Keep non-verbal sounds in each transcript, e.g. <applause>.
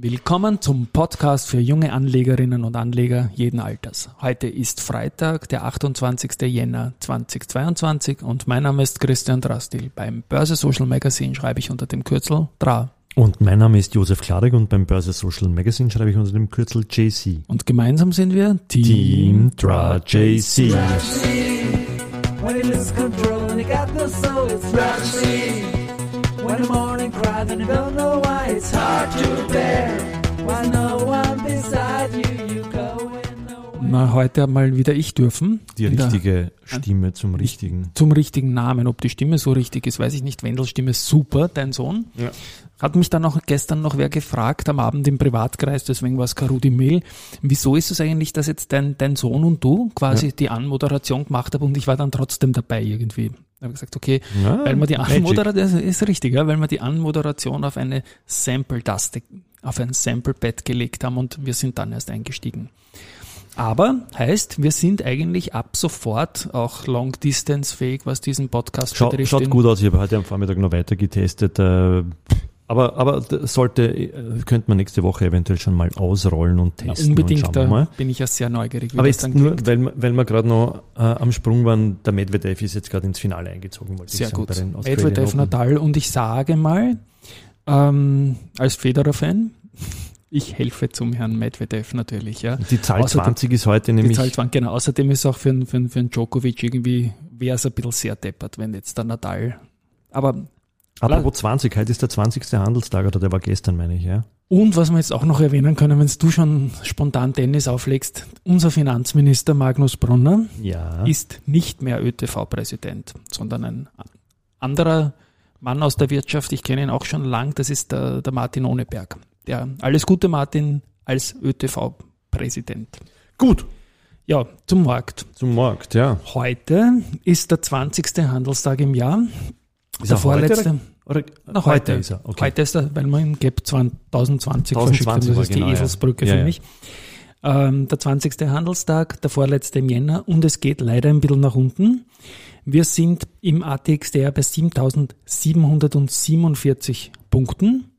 Willkommen zum Podcast für junge Anlegerinnen und Anleger jeden Alters. Heute ist Freitag, der 28. Jänner 2022 und mein Name ist Christian Drastil. Beim Börse Social Magazine schreibe ich unter dem Kürzel DRA. Und mein Name ist Josef Klarek und beim Börse Social Magazine schreibe ich unter dem Kürzel JC. Und gemeinsam sind wir Team, Team DRA JC. When the morning cry, then you don't know why it's hard to bear. Why no one beside you, you go Na, heute mal wieder ich dürfen. Die richtige Stimme zum richtigen. Zum richtigen Namen. Ob die Stimme so richtig ist, weiß ich nicht. Wendels Stimme ist super, dein Sohn. Ja. Hat mich dann auch gestern noch wer gefragt am Abend im Privatkreis, deswegen war es Karudi Mail. Wieso ist es eigentlich, dass jetzt dein, dein Sohn und du quasi ja. die Anmoderation gemacht haben und ich war dann trotzdem dabei irgendwie? Habe gesagt, okay, ja, weil man die Anmoderation, ist richtig, ja, weil wir die Anmoderation auf eine Sample-Taste, auf ein Sample-Pad gelegt haben und wir sind dann erst eingestiegen. Aber heißt, wir sind eigentlich ab sofort auch Long-Distance-fähig, was diesen Podcast Schau, betrifft. Schaut gut aus, ich habe heute am Vormittag noch weiter getestet. Äh, aber, aber sollte, äh, könnte man nächste Woche eventuell schon mal ausrollen und testen. Ja, unbedingt, da mal. bin ich ja sehr neugierig. Aber jetzt nur, weil, weil wir gerade noch äh, am Sprung waren, der Medvedev ist jetzt gerade ins Finale eingezogen. Wollte sehr ich sagen, gut. Medvedev, Nadal und ich sage mal, ähm, als Federer-Fan, ich helfe zum Herrn Medvedev natürlich. Ja. Die Zahl außerdem, 20 ist heute nämlich. Die Zahl 20, genau. Außerdem ist auch für, für, für einen Djokovic irgendwie, wäre es ein bisschen sehr deppert, wenn jetzt der Nadal. Aber Apropos 20, heute ist der 20. Handelstag oder der war gestern, meine ich, ja. Und was wir jetzt auch noch erwähnen können, wenn du schon spontan Tennis auflegst, unser Finanzminister Magnus Brunner ja. ist nicht mehr ÖTV-Präsident, sondern ein anderer Mann aus der Wirtschaft, ich kenne ihn auch schon lang, das ist der, der Martin Ohneberg. Der, alles Gute Martin als ÖTV-Präsident. Gut. Ja, zum Markt. Zum Markt, ja. Heute ist der 20. Handelstag im Jahr. Ist der vorletzte. Heute, oder, Na, heute, heute ist er. Okay. Heute ist er, weil man im Gap 2020 verschickt haben. Das ist genau, die Eselsbrücke ja. für ja, mich. Ähm, der 20. Handelstag, der vorletzte im Jänner und es geht leider ein bisschen nach unten. Wir sind im ATXDR bei 7747 Punkten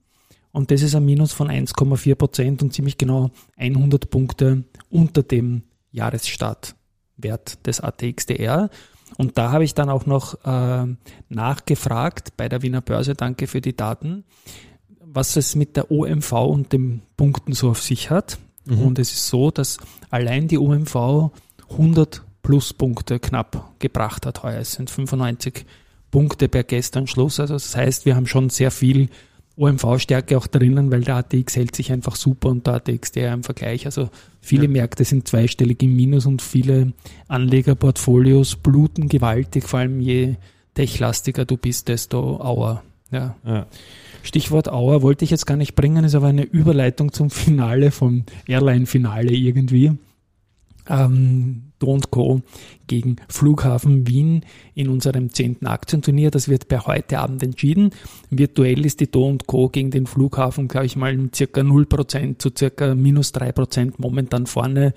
und das ist ein Minus von 1,4 Prozent und ziemlich genau 100 Punkte unter dem Jahresstartwert des ATXDR. Und da habe ich dann auch noch äh, nachgefragt bei der Wiener Börse, danke für die Daten, was es mit der OMV und den Punkten so auf sich hat. Mhm. Und es ist so, dass allein die OMV 100 Pluspunkte knapp gebracht hat heuer. Es sind 95 Punkte per gestern Schluss. Also das heißt, wir haben schon sehr viel OMV-Stärke auch drinnen, weil der ATX hält sich einfach super und der ATX der im Vergleich. Also viele ja. Märkte sind zweistellig im Minus und viele Anlegerportfolios bluten gewaltig, vor allem je techlastiger du bist, desto auer. Ja. ja. Stichwort Auer wollte ich jetzt gar nicht bringen, ist aber eine Überleitung zum Finale vom Airline-Finale irgendwie ähm, Do Co. gegen Flughafen Wien in unserem zehnten Aktienturnier. Das wird per heute Abend entschieden. Virtuell ist die Do Co. gegen den Flughafen, glaube ich mal, mit circa 0% zu circa minus 3% momentan vorne.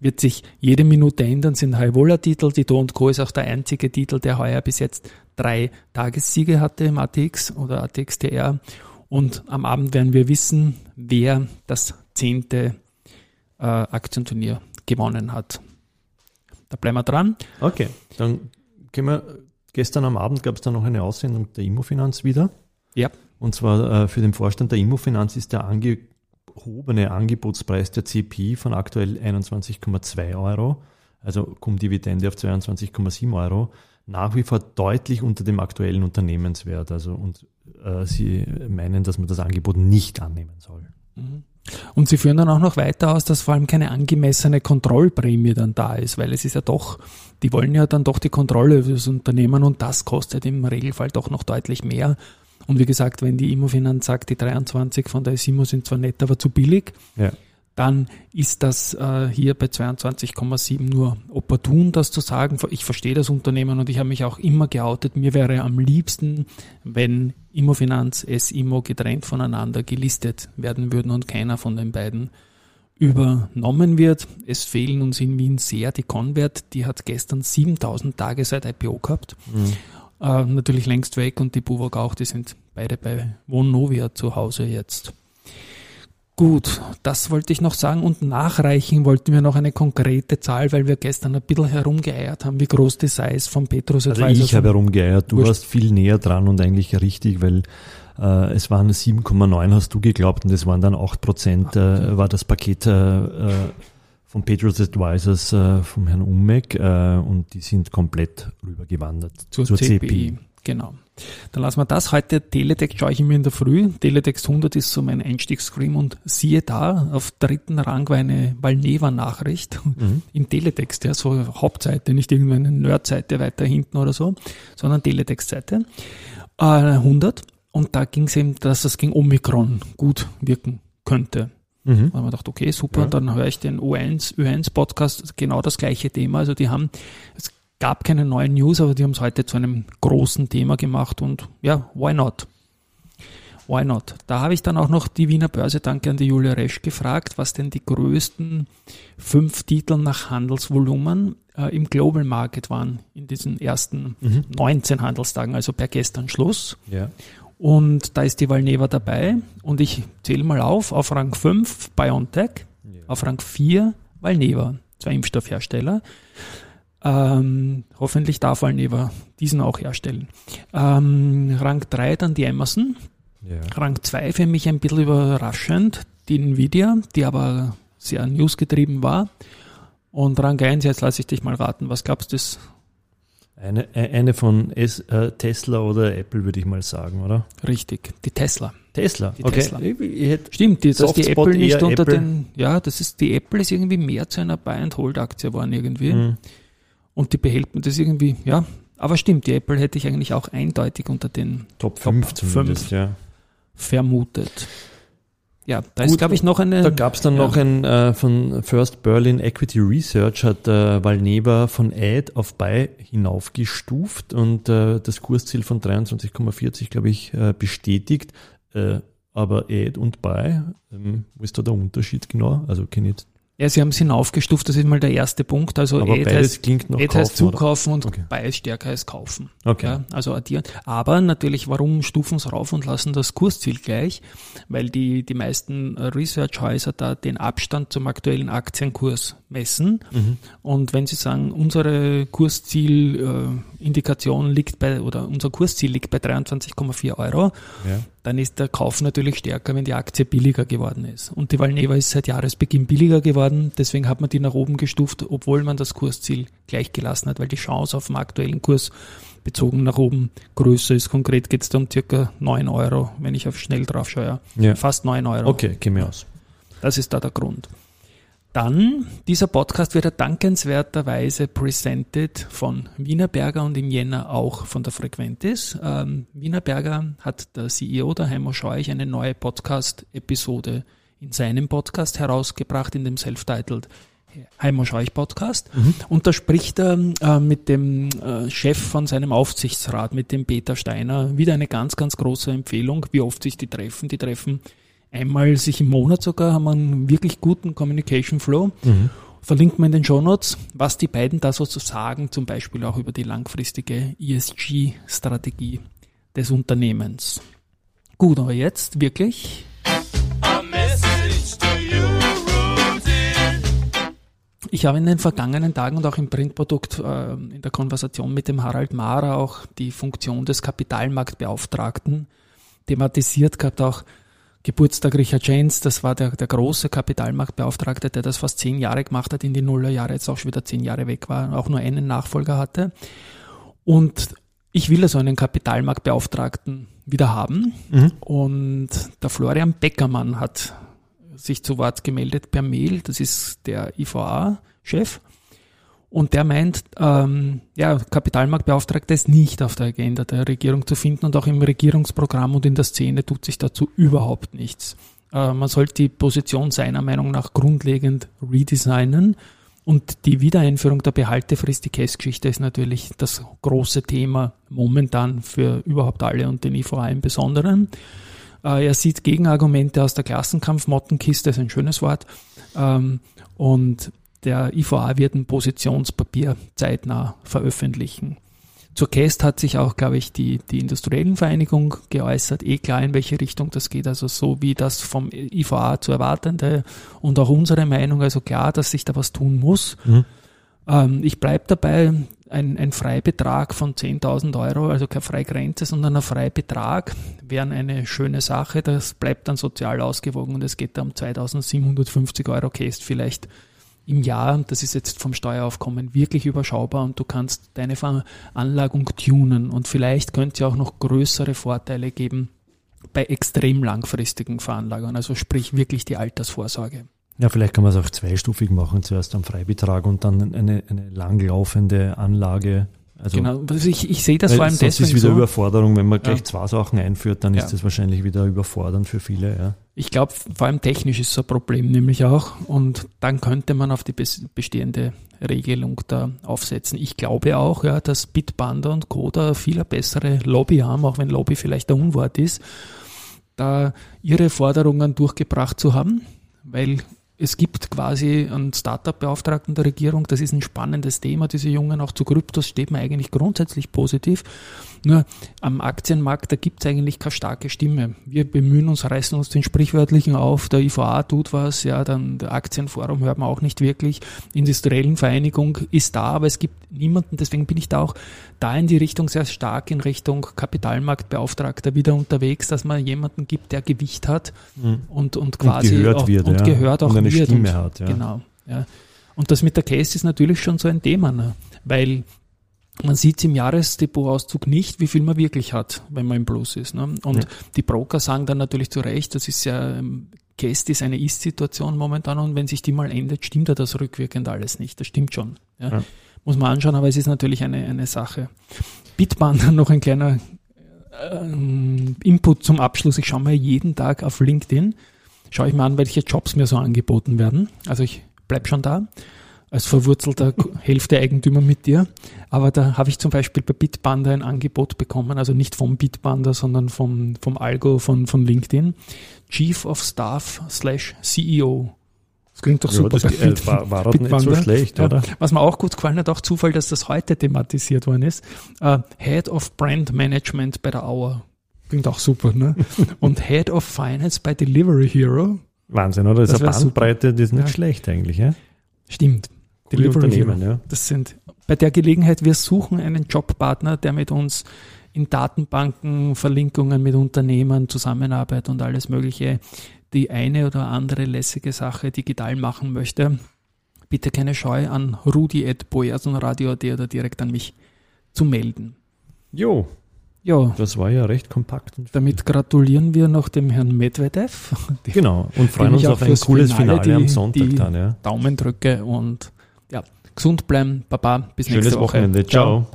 Wird sich jede Minute ändern, sind High-Voller-Titel. Die Do Co. ist auch der einzige Titel, der heuer bis jetzt drei Tagessiege hatte im ATX oder ATXTR. Und am Abend werden wir wissen, wer das zehnte äh, Aktienturnier gewonnen hat. Da bleiben wir dran. Okay, dann gehen wir, gestern am Abend gab es dann noch eine Aussendung der Immofinanz wieder. Ja. Und zwar äh, für den Vorstand der Immofinanz ist der angehobene Angebotspreis der CPI von aktuell 21,2 Euro, also kommt Dividende auf 22,7 Euro, nach wie vor deutlich unter dem aktuellen Unternehmenswert. Also und äh, Sie meinen, dass man das Angebot nicht annehmen soll. Mhm. Und sie führen dann auch noch weiter aus, dass vor allem keine angemessene Kontrollprämie dann da ist, weil es ist ja doch, die wollen ja dann doch die Kontrolle über das Unternehmen und das kostet im Regelfall doch noch deutlich mehr. Und wie gesagt, wenn die Immofinanz sagt, die 23 von der Simo sind zwar nett, aber zu billig, ja dann ist das äh, hier bei 22,7 nur opportun, das zu sagen. Ich verstehe das Unternehmen und ich habe mich auch immer geoutet. Mir wäre am liebsten, wenn Immofinanz, S-Immo getrennt voneinander gelistet werden würden und keiner von den beiden übernommen wird. Es fehlen uns in Wien sehr die Convert, die hat gestern 7000 Tage seit IPO gehabt. Mhm. Äh, natürlich längst weg und die Buwog auch, die sind beide bei Vonovia zu Hause jetzt. Gut, das wollte ich noch sagen. Und nachreichen wollten wir noch eine konkrete Zahl, weil wir gestern ein bisschen herumgeeiert haben, wie groß die Size von Petrus Also ich habe herumgeeiert, du Wurscht. warst viel näher dran und eigentlich richtig, weil äh, es waren 7,9 hast du geglaubt und es waren dann 8 Prozent, äh, war das Paket äh, äh, von Petrus Advisors äh, vom Herrn Ummeck äh, und die sind komplett rübergewandert zur, CPI. Genau. Dann lassen wir das. Heute Teletext schaue ich immer in der Früh. Teletext 100 ist so mein Einstiegsscreen und siehe da, auf dritten Rang war eine Valneva-Nachricht Mhm. im Teletext, ja, so Hauptseite, nicht irgendeine Nerdseite weiter hinten oder so, sondern Teletext-Seite. Äh, 100. Und da ging es eben, dass das gegen Omikron gut wirken könnte. Mhm. Da haben wir gedacht, okay, super, Ja. dann höre ich den U1, U1-Podcast, genau das gleiche Thema. Also die haben, es gab keine neuen News, aber die haben es heute zu einem großen Thema gemacht und ja, why not? Why not? Da habe ich dann auch noch die Wiener Börse, danke an die Julia Resch, gefragt, was denn die größten fünf Titel nach Handelsvolumen äh, im Global Market waren in diesen ersten Mhm. 19 Handelstagen, also per gestern Schluss. Ja. Und da ist die Valneva dabei. Und ich zähle mal auf. Auf Rang 5 BioNTech, auf Rang 4 Valneva, zwei Impfstoffhersteller. Ähm, hoffentlich darf Valneva diesen auch herstellen. Ähm, Rang 3 dann die Amazon. Ja. Rang 2 für mich ein bisschen überraschend, die Nvidia, die aber sehr newsgetrieben war. Und Rang 1, jetzt lasse ich dich mal raten, was glaubst du, Eine, e- eine von äh, Tesla oder Apple würde ich mal sagen, oder? richtig? Die Tesla. Tesla. Die okay. Tesla. Stimmt, die, dass die Apple nicht unter Apple. den, ja, das ist, die Apple ist irgendwie mehr zu einer Buy-and-Hold-Aktie geworden irgendwie. Mhm. Und die behält man das irgendwie, ja. Aber stimmt, die Apple hätte ich eigentlich auch eindeutig unter den Top Top 5 zumindest, fünf. ja. vermutet. Ja, da ist, glaube ich, noch eine. Da gab es dann ja. noch ein äh, von First Berlin Equity Research hat äh, Valneva von Ad auf Buy hinaufgestuft und äh, das Kursziel von 23,40 glaube ich äh, bestätigt. Äh, aber Ad und Buy, ähm, wo ist da der Unterschied genau? Also kenne ich jetzt. Ja, sie haben es hinaufgestuft, das ist mal der erste Punkt. Also Aber beides heißt, klingt noch heißt kaufen, oder? zukaufen und Okay. Buy ist stärker als kaufen. Okay. Ja, also addieren. Aber natürlich, warum stufen es rauf und lassen das Kursziel gleich? Weil die, die meisten Researchhäuser da den Abstand zum aktuellen Aktienkurs messen. Mhm. Und wenn sie sagen, unsere Kurszielindikation äh, liegt bei, oder unser Kursziel liegt bei 23,4 Euro, Ja. Dann ist der Kauf natürlich stärker, wenn die Aktie billiger geworden ist. Und die Valneva ist seit Jahresbeginn billiger geworden, deswegen hat man die nach oben gestuft, obwohl man das Kursziel gleich gelassen hat, weil die Chance auf den aktuellen Kurs bezogen nach oben größer ist. Konkret geht es da um circa 9 Euro, wenn ich auf schnell drauf schaue. Ja. Fast 9 Euro. Okay, käme aus. Das ist da der Grund. Dann, dieser Podcast wird ja dankenswerterweise presented von Wienerberger und im Jänner auch von der Frequentis. Ähm, Wienerberger hat der CEO der Heimo Scheuch eine neue Podcast-Episode in seinem Podcast herausgebracht, in dem Self-Titled Heimo Scheuch Podcast. Und da spricht er äh, mit dem äh, Chef von seinem Aufsichtsrat, mit dem Peter Steiner, wieder eine ganz, ganz große Empfehlung, wie oft sich die treffen. Die treffen einmal sich im Monat sogar, haben einen wirklich guten Communication Flow. Verlinkt man in den Shownotes, was die beiden da so zu sagen, zum Beispiel auch über die langfristige ESG-Strategie des Unternehmens. Gut, aber jetzt wirklich. Ich habe in den vergangenen Tagen und auch im Printprodukt äh, in der Konversation mit dem Harald Mahrer auch die Funktion des Kapitalmarktbeauftragten thematisiert gehabt, auch Geburtstag Richard Janes, das war der, der große Kapitalmarktbeauftragte, der das fast zehn Jahre gemacht hat in die Nullerjahre, jetzt auch schon wieder zehn Jahre weg war, auch nur einen Nachfolger hatte. Und ich will also einen Kapitalmarktbeauftragten wieder haben. Und der Florian Beckermann hat sich zu Wort gemeldet per Mail. Das ist der IVA-Chef. Und der meint, ähm, ja, Kapitalmarktbeauftragter ist nicht auf der Agenda der Regierung zu finden und auch im Regierungsprogramm und in der Szene tut sich dazu überhaupt nichts. Äh, man sollte die Position seiner Meinung nach grundlegend redesignen und die Wiedereinführung der Behaltefrist, die Cash-Geschichte ist natürlich das große Thema momentan für überhaupt alle und den IVA im Besonderen. Äh, er sieht Gegenargumente aus der Klassenkampf-Mottenkiste, ist ein schönes Wort. Ähm, und der IVA wird ein Positionspapier zeitnah veröffentlichen. Zur Cast hat sich auch, glaube ich, die, die Industriellen Vereinigung geäußert, eh klar, in welche Richtung das geht, also so wie das vom IVA zu erwartende und auch unsere Meinung, also klar, dass sich da was tun muss. Mhm. Ähm, ich bleibe dabei, ein, ein Freibetrag von 10.000 Euro, also keine Freigrenze, sondern ein Freibetrag, wäre eine schöne Sache. Das bleibt dann sozial ausgewogen und es geht da um 2.750 Euro Cast vielleicht im Jahr. Das ist jetzt vom Steueraufkommen wirklich überschaubar und du kannst deine Veranlagung tunen und vielleicht könnte es ja auch noch größere Vorteile geben bei extrem langfristigen Veranlagungen, also sprich wirklich die Altersvorsorge. Ja, vielleicht kann man es auch zweistufig machen. Zuerst am Freibetrag und dann eine, eine langlaufende Anlage. Also, genau, also ich, ich sehe das vor allem deswegen ist wieder so. Überforderung, wenn man gleich Ja. zwei Sachen einführt, dann Ja. ist das wahrscheinlich wieder überfordernd für viele. Ja. Ich glaube, vor allem technisch ist so ein Problem nämlich auch. Und dann könnte man auf die bes- bestehende Regelung da aufsetzen. Ich glaube auch, ja, dass Bitpanda und Coda viel bessere Lobby haben, auch wenn Lobby vielleicht ein Unwort ist, da ihre Forderungen durchgebracht zu haben, weil es gibt quasi einen Startup-Beauftragten der Regierung, das ist ein spannendes Thema, diese Jungen, auch zu Kryptos steht man eigentlich grundsätzlich positiv. Nur am Aktienmarkt, da gibt es eigentlich keine starke Stimme. Wir bemühen uns, reißen uns den Sprichwörtlichen auf, der IVA tut was, ja, dann der Aktienforum hört man auch nicht wirklich. Industriellen Vereinigung ist da, aber es gibt niemanden, deswegen bin ich da auch da in die Richtung sehr stark in Richtung Kapitalmarktbeauftragter wieder unterwegs, dass man jemanden gibt, der Gewicht hat und, und quasi gehört auch, wird, und ja. gehört auch Und Stimme und, hat, ja. Genau. Ja. Und das mit der Case ist natürlich schon so ein Thema, ne? weil man sieht im Jahresdepotauszug nicht, wie viel man wirklich hat, wenn man im Plus ist. Ne? Und Ja. die Broker sagen dann natürlich zu Recht, das ist ja, ähm, Cast ist eine Ist-Situation momentan und wenn sich die mal ändert, stimmt ja das rückwirkend alles nicht. Das stimmt schon. Ja? Ja. Muss man anschauen, aber es ist natürlich eine, eine Sache. Bitbahn, <laughs> noch ein kleiner ähm, Input zum Abschluss. Ich schaue mir jeden Tag auf LinkedIn, schaue ich mir an, welche Jobs mir so angeboten werden. Also ich bleib schon da als verwurzelter <laughs> Hälfte-Eigentümer mit dir. Aber da habe ich zum Beispiel bei Bitbanda ein Angebot bekommen, also nicht vom Bitbanda, sondern vom, vom Algo von, von LinkedIn. Chief of Staff slash CEO. Das klingt doch Ja, super. das äh, war, war auch nicht so schlecht, Ja, oder? Was mir auch gut gefallen hat, auch Zufall, dass das heute thematisiert worden ist. Äh, Head of Brand Management bei der Auer. Klingt auch super, ne? <laughs> Und Head of Finance bei Delivery Hero. Wahnsinn, oder? Das, Das ist eine wär super. Bandbreite, die ist nicht Ja. schlecht eigentlich. Ja? Stimmt. Coole Delivery Unternehmen, Hero. ja. Das sind bei der Gelegenheit, wir suchen einen Jobpartner, der mit uns in Datenbanken, Verlinkungen mit Unternehmen, Zusammenarbeit und alles Mögliche die eine oder andere lässige Sache digital machen möchte. Bitte keine Scheu an rudi.boersonradio.at oder direkt an mich zu melden. Jo, Ja, das war ja recht kompakt. Damit gratulieren wir noch dem Herrn Medvedev. Die <laughs> genau, und freuen uns auf ein cooles Finale Finale, am die- Sonntag die- dann. Ja. Daumen drücke und ja, gesund bleiben. Baba, bis Schönes nächste Woche. Wochenende. Ciao.